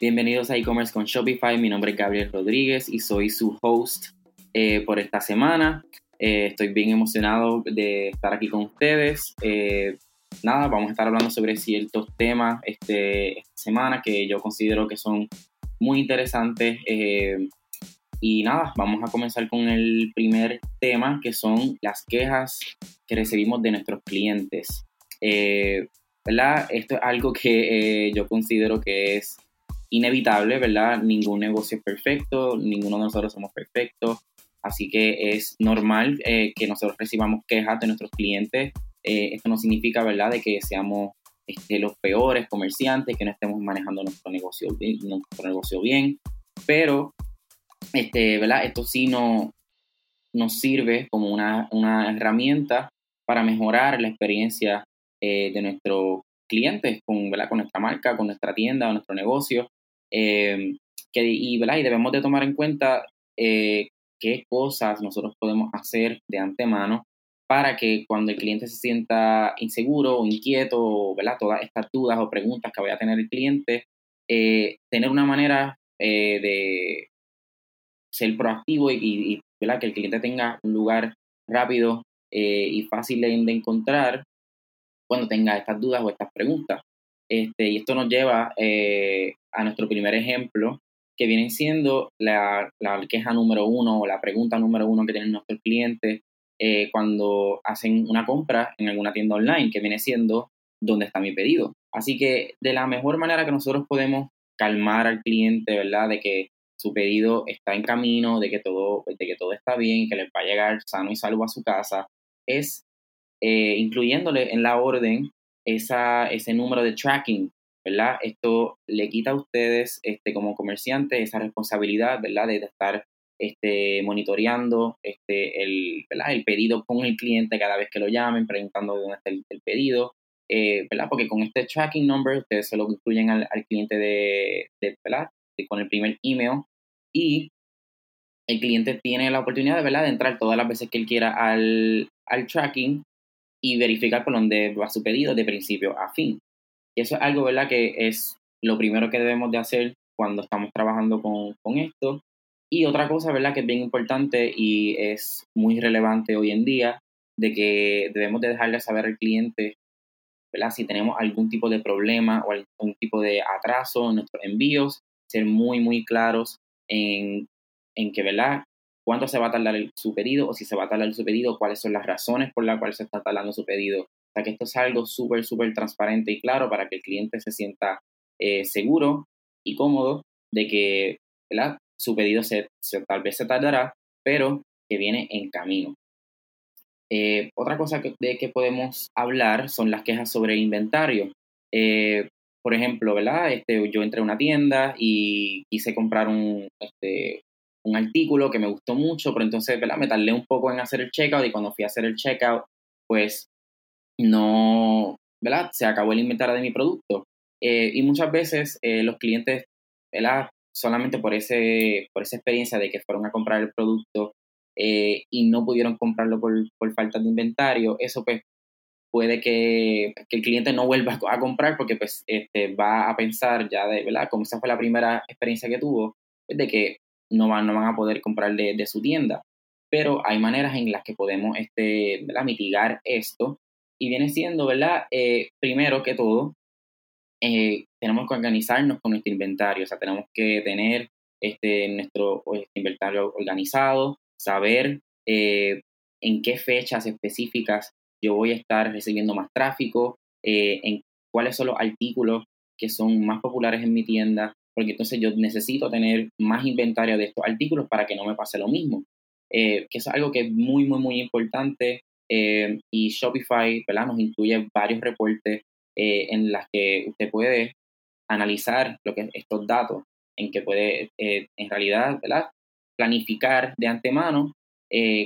Bienvenidos a e-commerce con Shopify. Mi nombre es Gabriel Rodríguez y soy su host eh, por esta semana. Eh, estoy bien emocionado de estar aquí con ustedes. Eh, nada, vamos a estar hablando sobre ciertos temas este, esta semana que yo considero que son muy interesantes. y nada, vamos a comenzar con el primer tema que son las quejas que recibimos de nuestros clientes. ¿verdad? Esto es algo que yo considero que es inevitable, ¿verdad? Ningún negocio es perfecto, ninguno de nosotros somos perfectos, así que es normal eh, que nosotros recibamos quejas de nuestros clientes. Eh, esto no significa, ¿verdad?, de que seamos este, los peores comerciantes, que no estemos manejando nuestro negocio, nuestro negocio bien, pero, este, ¿verdad? Esto sí no, nos sirve como una, una herramienta para mejorar la experiencia eh, de nuestros clientes con, ¿verdad? con nuestra marca, con nuestra tienda, nuestro negocio. Eh, que, y, ¿verdad? y debemos de tomar en cuenta eh, qué cosas nosotros podemos hacer de antemano para que cuando el cliente se sienta inseguro o inquieto, ¿verdad? todas estas dudas o preguntas que vaya a tener el cliente, eh, tener una manera de ser proactivo y, ¿verdad? que el cliente tenga un lugar rápido y fácil de, encontrar cuando tenga estas dudas o estas preguntas. Este, y esto nos lleva eh, a nuestro primer ejemplo, que viene siendo la, queja número uno o la pregunta número uno que tienen nuestros clientes eh, cuando hacen una compra en alguna tienda online, que viene siendo ¿dónde está mi pedido? Así que de la mejor manera que nosotros podemos calmar al cliente, ¿verdad? De que su pedido está en camino, de que todo, de que todo está bien, que les va a llegar sano y salvo a su casa, es eh, incluyéndole en la orden esa, ese número de tracking, ¿verdad? Esto le quita a ustedes este, como comerciantes esa responsabilidad, ¿verdad? De estar este, monitoreando este, el, el pedido con el cliente cada vez que lo llamen, preguntando de dónde está el, pedido, eh, ¿verdad? Porque con este tracking number ustedes se lo incluyen al, cliente de, de, ¿verdad? con el primer email y el cliente tiene la oportunidad, ¿verdad? De entrar todas las veces que él quiera al, al tracking y verificar por dónde va su pedido de principio a fin. Y eso es algo, ¿verdad? Que es lo primero que debemos de hacer cuando estamos trabajando con, con esto. Y otra cosa, ¿verdad? Que es bien importante y es muy relevante hoy en día, de que debemos de dejarle saber al cliente, ¿verdad? Si tenemos algún tipo de problema o algún tipo de atraso en nuestros envíos, ser muy, muy claros en, en que, ¿verdad? Cuánto se va a tardar su pedido o si se va a tardar su pedido, cuáles son las razones por las cuales se está tardando su pedido. O sea, que esto es algo súper, súper transparente y claro para que el cliente se sienta eh, seguro y cómodo de que ¿verdad? su pedido se, tal vez se tardará, pero que viene en camino. Eh, otra cosa de que podemos hablar son las quejas sobre inventario. Eh, por ejemplo, ¿verdad? Este, yo entré a una tienda y quise comprar un, este, un artículo que me gustó mucho, pero entonces ¿verdad? me tardé un poco en hacer el checkout y cuando fui a hacer el checkout, pues no, ¿verdad? Se acabó el inventario de mi producto. Eh, y muchas veces eh, los clientes, ¿verdad? Solamente por, ese, por esa experiencia de que fueron a comprar el producto eh, y no pudieron comprarlo por, por, falta de inventario, eso pues puede que, que, el cliente no vuelva a comprar porque pues este, va a pensar ya de, ¿verdad? Como esa fue la primera experiencia que tuvo, pues, de que no van, no van a poder comprar de, su tienda. Pero hay maneras en las que podemos este, mitigar esto. Y viene siendo, ¿verdad? Eh, primero que todo, eh, tenemos que organizarnos con nuestro inventario. O sea, tenemos que tener este, nuestro inventario organizado, saber eh, en qué fechas específicas yo voy a estar recibiendo más tráfico, en cuáles son los artículos que son más populares en mi tienda, porque entonces yo necesito tener más inventario de estos artículos para que no me pase lo mismo. Eh, que es algo que es muy, muy, muy importante eh, y Shopify ¿verdad? nos incluye varios reportes eh, en las que usted puede analizar lo que estos datos, en que puede en realidad ¿verdad? planificar de antemano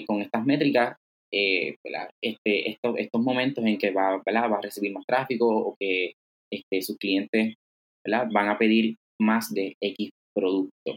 con estas métricas este, estos, estos momentos en que va, va a recibir más tráfico o que este, sus clientes van a pedir más de X producto.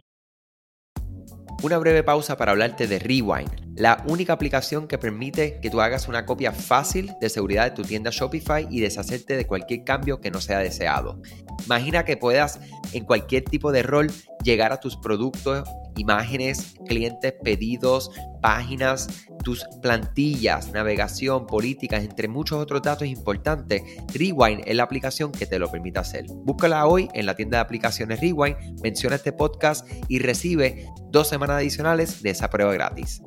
Una breve pausa para hablarte de Rewind, la única aplicación que permite que tú hagas una copia fácil de seguridad de tu tienda Shopify y deshacerte de cualquier cambio que no sea deseado. Imagina que puedas en cualquier tipo de rol llegar a tus productos imágenes, clientes, pedidos, páginas, tus plantillas, navegación, políticas, entre muchos otros datos importantes, Rewind es la aplicación que te lo permite hacer. Búscala hoy en la tienda de aplicaciones Rewind, menciona este podcast y recibe dos semanas adicionales de esa prueba gratis.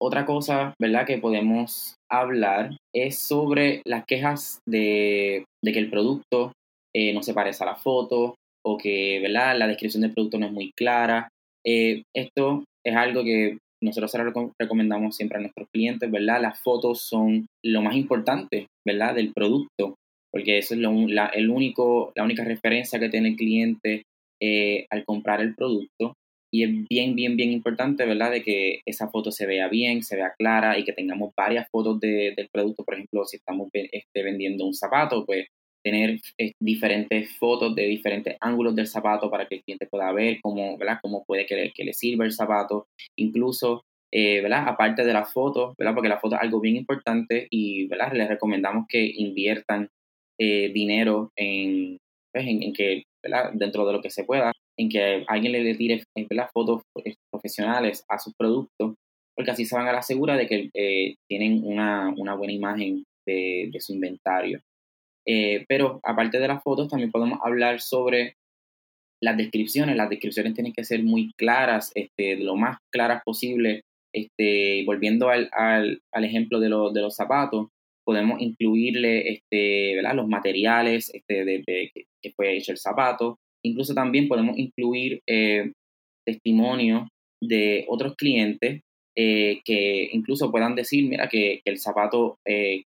Otra cosa, ¿verdad?, que podemos hablar es sobre las quejas de, que el producto eh, no se parece a la foto o que ¿verdad? la descripción del producto no es muy clara. Eh, esto es algo que nosotros recomendamos siempre a nuestros clientes, ¿verdad? Las fotos son lo más importante, ¿verdad? Del producto, porque eso es la, el único, la única referencia que tiene el cliente eh, al comprar el producto. Y es bien, bien, bien importante, ¿verdad? De que esa foto se vea bien, se vea clara y que tengamos varias fotos del producto. Por ejemplo, si estamos este, vendiendo un zapato, pues tener eh, diferentes fotos de diferentes ángulos del zapato para que el cliente pueda ver cómo, ¿verdad? cómo puede que le, que le sirva el zapato. Incluso, eh, ¿verdad? aparte de las fotos, ¿verdad? porque la foto es algo bien importante y ¿verdad? les recomendamos que inviertan eh, dinero en, pues, en, que, ¿verdad? dentro de lo que se pueda, en que alguien le tire ¿verdad? fotos profesionales a sus productos, porque así se van a la segura de que tienen una, una, buena imagen de, de su inventario. Eh, pero aparte de las fotos, también podemos hablar sobre las descripciones. Las descripciones tienen que ser muy claras, este, lo más claras posible. Este, volviendo al, al, al ejemplo de, de, los zapatos, podemos incluirle este, ¿verdad? los materiales este, de, que fue hecho el zapato. Incluso también podemos incluir eh, testimonios de otros clientes eh, que incluso puedan decir, mira, que, que el zapato eh,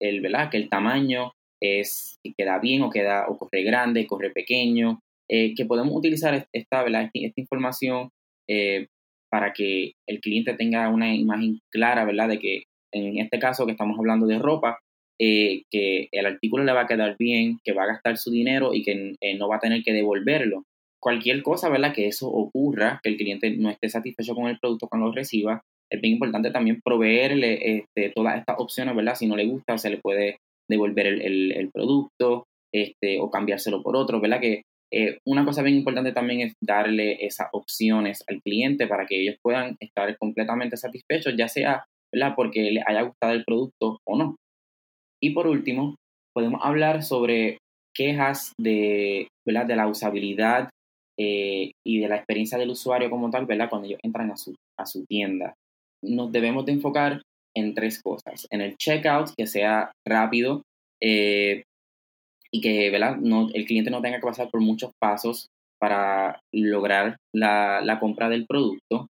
el, ¿verdad? que el tamaño es, queda bien o, queda, o corre grande, corre pequeño, eh, que podemos utilizar esta, ¿verdad? esta, información para que el cliente tenga una imagen clara, ¿verdad? De que en este caso que estamos hablando de ropa, eh, que el artículo le va a quedar bien, que va a gastar su dinero y que no va a tener que devolverlo. Cualquier cosa, ¿verdad? Que eso ocurra, que el cliente no esté satisfecho con el producto cuando lo reciba, es bien importante también proveerle este, todas estas opciones, ¿verdad? Si no le gusta, se le puede devolver el, producto este, o cambiárselo por otro, ¿verdad? Que eh, una cosa bien importante también es darle esas opciones al cliente para que ellos puedan estar completamente satisfechos, ya sea, ¿verdad? Porque les haya gustado el producto o no. Y por último, podemos hablar sobre quejas de, ¿verdad? de la usabilidad eh, y de la experiencia del usuario como tal, ¿verdad? Cuando ellos entran a su, a su tienda nos debemos de enfocar en tres cosas. En el checkout, que sea rápido eh, y que ¿verdad? No, el cliente no tenga que pasar por muchos pasos para lograr la, compra del producto.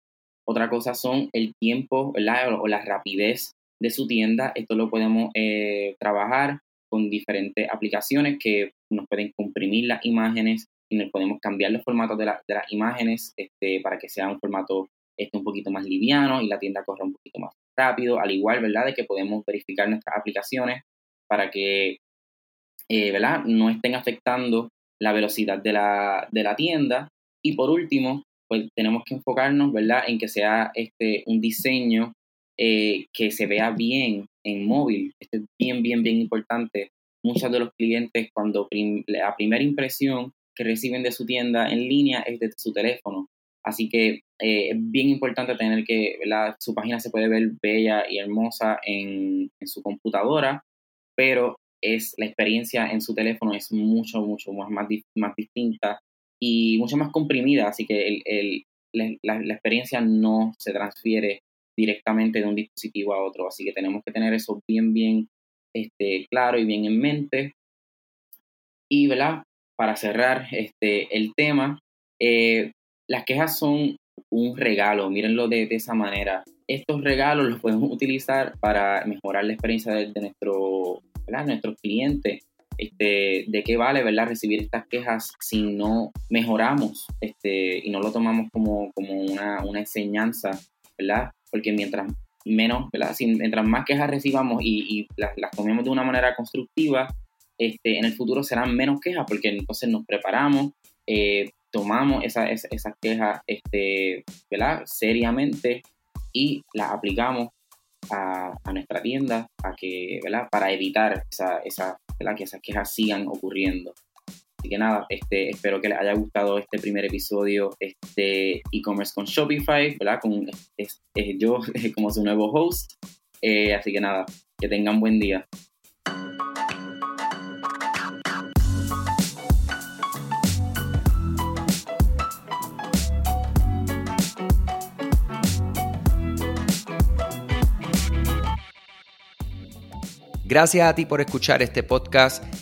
Otra cosa son el tiempo o la rapidez de su tienda. Esto lo podemos eh, trabajar con diferentes aplicaciones que nos pueden comprimir las imágenes y nos podemos cambiar los formatos de, las imágenes este, para que sea un formato esté un poquito más liviano y la tienda corra un poquito más rápido, al igual, ¿verdad?, de que podemos verificar nuestras aplicaciones para que, eh, ¿verdad?, no estén afectando la velocidad de la, de la tienda. Y por último, pues tenemos que enfocarnos, ¿verdad?, en que sea este, un diseño eh, que se vea bien en móvil. Esto es bien, bien, bien importante. Muchos de los clientes, cuando la primera impresión que reciben de su tienda en línea es de su teléfono. Así que eh, es bien importante tener que su página se puede ver bella y hermosa en, su computadora, pero es la experiencia en su teléfono es mucho, mucho más, más, más distinta y mucho más comprimida, así que el, la, experiencia no se transfiere directamente de un dispositivo a otro, así que tenemos que tener eso bien, bien este, claro y bien en mente. Y, ¿verdad? Para cerrar este, el tema, eh, las quejas son un regalo, mírenlo de, esa manera. Estos regalos los podemos utilizar para mejorar la experiencia de, nuestro, nuestros clientes. Este, de qué vale ¿verdad? recibir estas quejas si no mejoramos este, y no lo tomamos como, como una, una, enseñanza, ¿verdad? Porque mientras menos, ¿verdad? mientras más quejas recibamos y, las, las, tomemos de una manera constructiva, este, en el futuro serán menos quejas porque entonces nos preparamos, eh, tomamos esas esa, quejas este, seriamente y las aplicamos a, nuestra tienda a que, para evitar esa, esa, que esas quejas sigan ocurriendo. Así que nada, este, espero que les haya gustado este primer episodio, este e-commerce con Shopify, ¿verdad? Con yo como su nuevo host. Eh, así que nada, que tengan buen día. Gracias a ti por escuchar este podcast,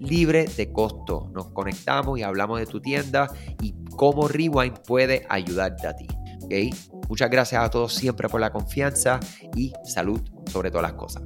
libre de costo. Nos conectamos y hablamos de tu tienda y cómo Rewind puede ayudarte a ti. ¿okay? Muchas gracias a todos siempre por la confianza y salud sobre todas las cosas.